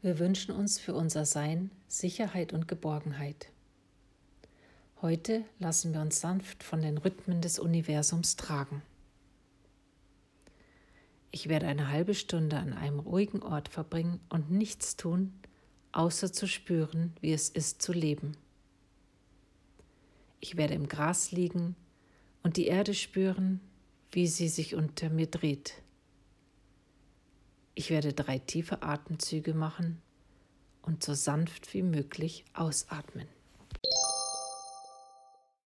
Wir wünschen uns für unser Sein Sicherheit und Geborgenheit. Heute lassen wir uns sanft von den Rhythmen des Universums tragen. Ich werde eine halbe Stunde an einem ruhigen Ort verbringen und nichts tun, außer zu spüren, wie es ist zu leben. Ich werde im Gras liegen und die Erde spüren, wie sie sich unter mir dreht. Ich werde drei tiefe Atemzüge machen und so sanft wie möglich ausatmen.